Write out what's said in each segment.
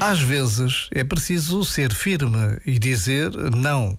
Às vezes é preciso ser firme e dizer não,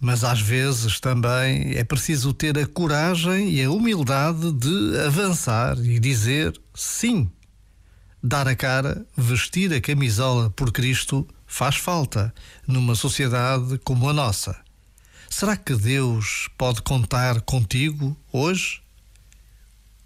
mas às vezes também é preciso ter a coragem e a humildade de avançar e dizer sim. Dar a cara, vestir a camisola por Cristo faz falta numa sociedade como a nossa. Será que Deus pode contar contigo hoje?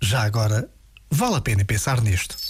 Já agora, vale a pena pensar nisto.